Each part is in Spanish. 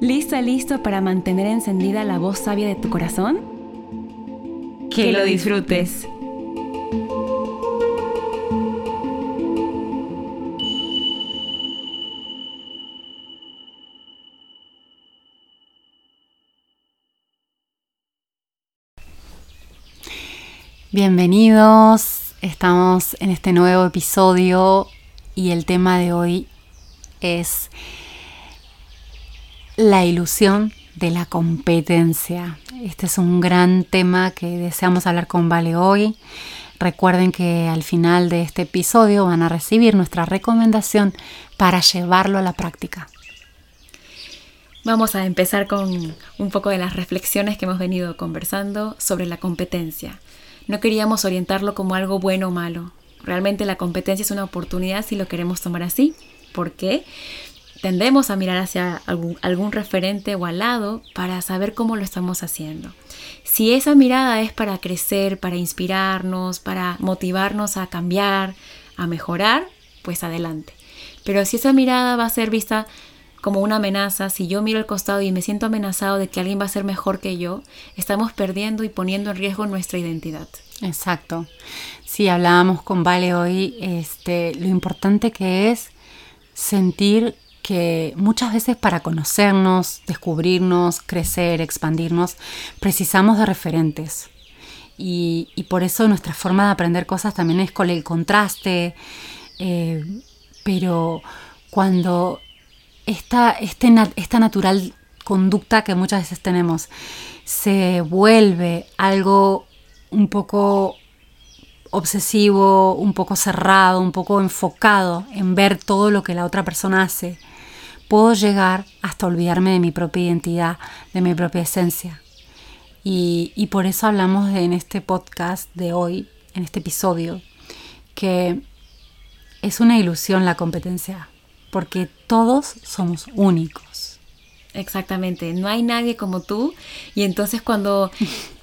¿Lista, listo para mantener encendida la voz sabia de tu corazón? Que lo disfrutes. Bienvenidos, estamos en este nuevo episodio y el tema de hoy es la ilusión de la competencia. Este es un gran tema que deseamos hablar con Vale hoy. Recuerden que al final de este episodio van a recibir nuestra recomendación para llevarlo a la práctica. Vamos a empezar con un poco de las reflexiones que hemos venido conversando sobre la competencia. No queríamos orientarlo como algo bueno o malo. Realmente la competencia es una oportunidad si lo queremos tomar así. ¿Por qué? Tendemos a mirar hacia algún, referente o al lado para saber cómo lo estamos haciendo. Si esa mirada es para crecer, para inspirarnos, para motivarnos a cambiar, a mejorar, pues adelante. Pero si esa mirada va a ser vista como una amenaza, si yo miro al costado y me siento amenazado de que alguien va a ser mejor que yo, estamos perdiendo y poniendo en riesgo nuestra identidad. Exacto. Sí, hablábamos con Vale hoy, este, lo importante que es sentir que muchas veces para conocernos, descubrirnos, crecer, expandirnos, precisamos de referentes. Y, por eso nuestra forma de aprender cosas también es con el contraste, eh, pero cuando esta, este esta natural conducta que muchas veces tenemos se vuelve algo un poco obsesivo, un poco cerrado, un poco enfocado en ver todo lo que la otra persona hace, puedo llegar hasta olvidarme de mi propia identidad, de mi propia esencia. Y, por eso hablamos en este podcast de hoy, en este episodio, que es una ilusión la competencia porque todos somos únicos. Exactamente, no hay nadie como tú y entonces cuando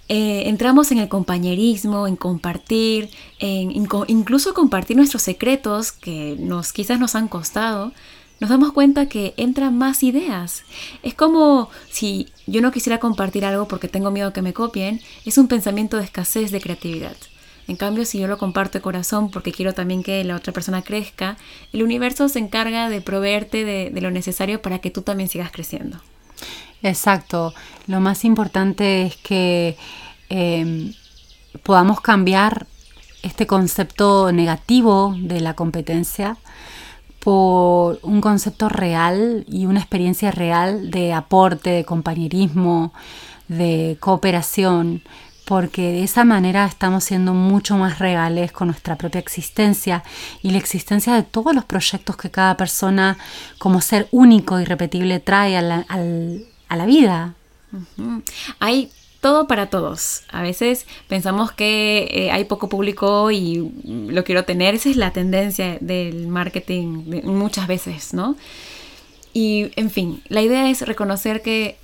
eh, entramos en el compañerismo, en compartir, en, incluso compartir nuestros secretos que nos quizás nos han costado, nos damos cuenta que entran más ideas. Es como si yo no quisiera compartir algo porque tengo miedo que me copien, es un pensamiento de escasez de creatividad. En cambio, si yo lo comparto de corazón porque quiero también que la otra persona crezca, el universo se encarga de proveerte de, lo necesario para que tú también sigas creciendo. Exacto. Lo más importante es que em, podamos cambiar este concepto negativo de la competencia por un concepto real y una experiencia real de aporte, de compañerismo, de cooperación, porque de esa manera estamos siendo mucho más reales con nuestra propia existencia y la existencia de todos los proyectos que cada persona como ser único y repetible trae a la, vida. Hay todo para todos. A veces pensamos que eh, hay poco público y lo quiero tener. Esa es la tendencia del marketing muchas veces, ¿no? Y en fin, la idea es reconocer que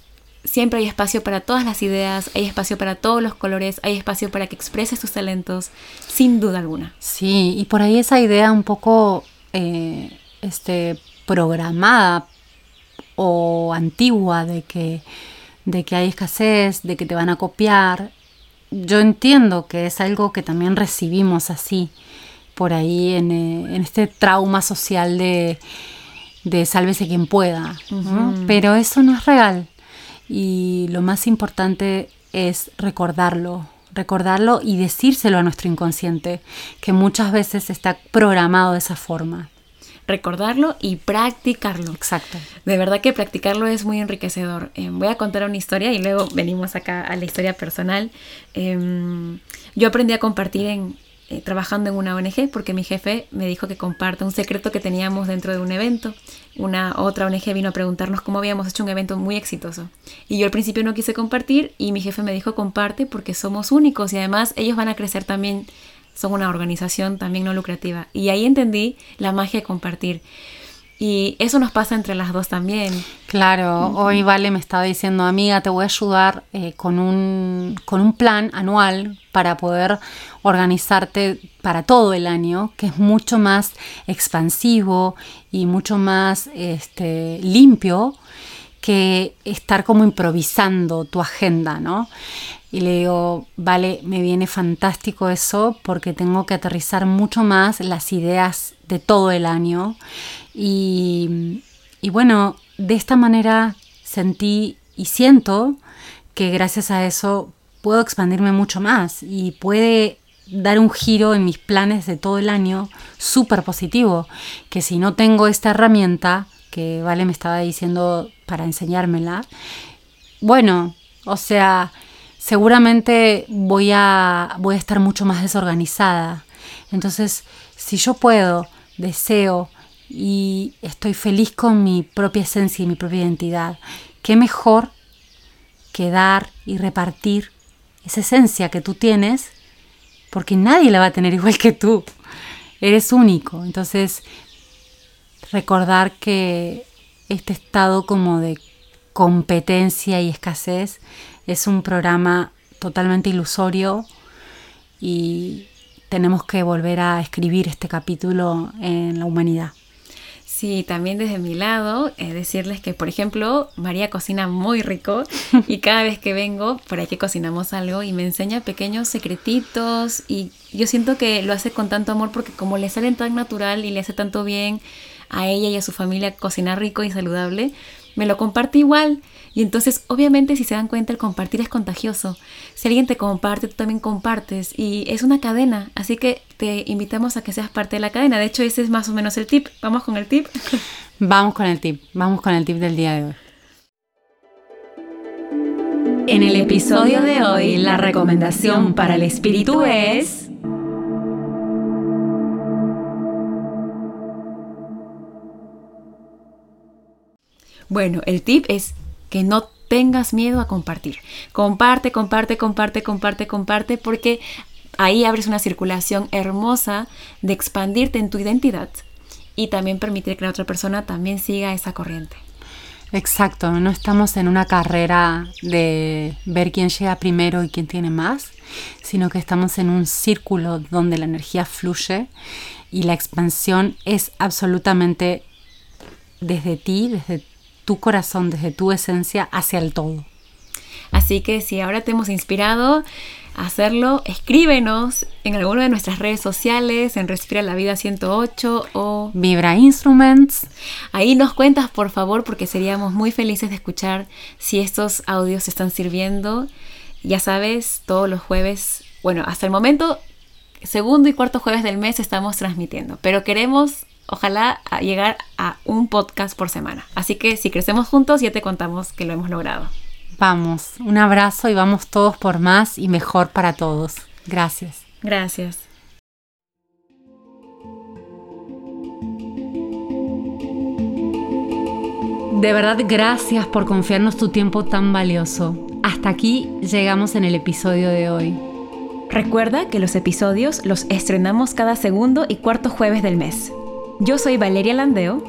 siempre hay espacio para todas las ideas, hay espacio para todos los colores, hay espacio para que expreses tus talentos, sin duda alguna. Sí, y por ahí esa idea un poco eh, este, programada o antigua de que, de que hay escasez, de que te van a copiar, yo entiendo que es algo que también recibimos así, por ahí en, eh, este trauma social de, de sálvese quien pueda, pero eso no es real. Y lo más importante es recordarlo, recordarlo y decírselo a nuestro inconsciente, que muchas veces está programado de esa forma. Recordarlo y practicarlo. Exacto. De verdad que practicarlo es muy enriquecedor. Eh, voy a contar una historia y luego venimos acá a la historia personal. Em, yo aprendí a compartir en, eh, trabajando en una ONG porque mi jefe me dijo que comparta un secreto que teníamos dentro de un evento. Una otra ONG vino a preguntarnos cómo habíamos hecho un evento muy exitoso. Y yo al principio no quise compartir y mi jefe me dijo comparte porque somos únicos y además ellos van a crecer también. Son una organización también no lucrativa. Y ahí entendí la magia de compartir. Y eso nos pasa entre las dos también. Claro, hoy Vale me estaba diciendo, amiga, te voy a ayudar eh, con, un, con un plan anual para poder organizarte para todo el año, que es mucho más expansivo y mucho más este, limpio que estar como improvisando tu agenda, ¿no? Y le digo, vale, me viene fantástico eso porque tengo que aterrizar mucho más las ideas de todo el año y, bueno, de esta manera sentí y siento que gracias a eso puedo expandirme mucho más y puede dar un giro en mis planes de todo el año súper positivo, que si no tengo esta herramienta, que Vale me estaba diciendo para enseñármela, bueno, o sea, seguramente voy a, voy a estar mucho más desorganizada. Entonces, si yo puedo, deseo, y estoy feliz con mi propia esencia y mi propia identidad. ¿Qué mejor que dar y repartir esa esencia que tú tienes? Porque nadie la va a tener igual que tú. Eres único. Entonces, recordar que este estado como de competencia y escasez es un programa totalmente ilusorio y tenemos que volver a escribir este capítulo en la humanidad. Sí, también desde mi lado, eh, decirles que, por ejemplo, María cocina muy rico y cada vez que vengo, por ahí que cocinamos algo y me enseña pequeños secretitos y yo siento que lo hace con tanto amor porque como le salen tan natural y le hace tanto bien a ella y a su familia cocinar rico y saludable, me lo comparte igual. Y entonces, obviamente, si se dan cuenta, el compartir es contagioso. Si alguien te comparte, tú también compartes. Y es una cadena. Así que te invitamos a que seas parte de la cadena. De hecho, ese es más o menos el tip. ¿Vamos con el tip? Vamos con el tip. Vamos con el tip del día de hoy. En el episodio de hoy, la recomendación para el espíritu es... Bueno, el tip es que no tengas miedo a compartir. Comparte, comparte, comparte, comparte, comparte, porque ahí abres una circulación hermosa de expandirte en tu identidad y también permitir que la otra persona también siga esa corriente. Exacto, no estamos en una carrera de ver quién llega primero y quién tiene más, sino que estamos en un círculo donde la energía fluye y la expansión es absolutamente desde ti, desde tu corazón, desde tu esencia hacia el todo. Así que si ahora te hemos inspirado a hacerlo, escríbenos en alguna de nuestras redes sociales, en Respira la Vida 108 o Vibra Instruments. Ahí nos cuentas, por favor, porque seríamos muy felices de escuchar si estos audios están sirviendo. Ya sabes, todos los jueves, bueno, hasta el momento, segundo y cuarto jueves del mes estamos transmitiendo, pero queremos ojalá llegar a un podcast por semana. Así que si crecemos juntos, ya te contamos que lo hemos logrado. Vamos, un abrazo y vamos todos por más y mejor para todos. Gracias. Gracias. De verdad, gracias por confiarnos tu tiempo tan valioso. Hasta aquí llegamos en el episodio de hoy. Recuerda que los episodios los estrenamos cada segundo y cuarto jueves del mes. Yo soy Valeria Landeo.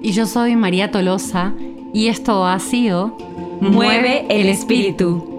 Y yo soy María Tolosa. Y esto ha sido Mueve el espíritu.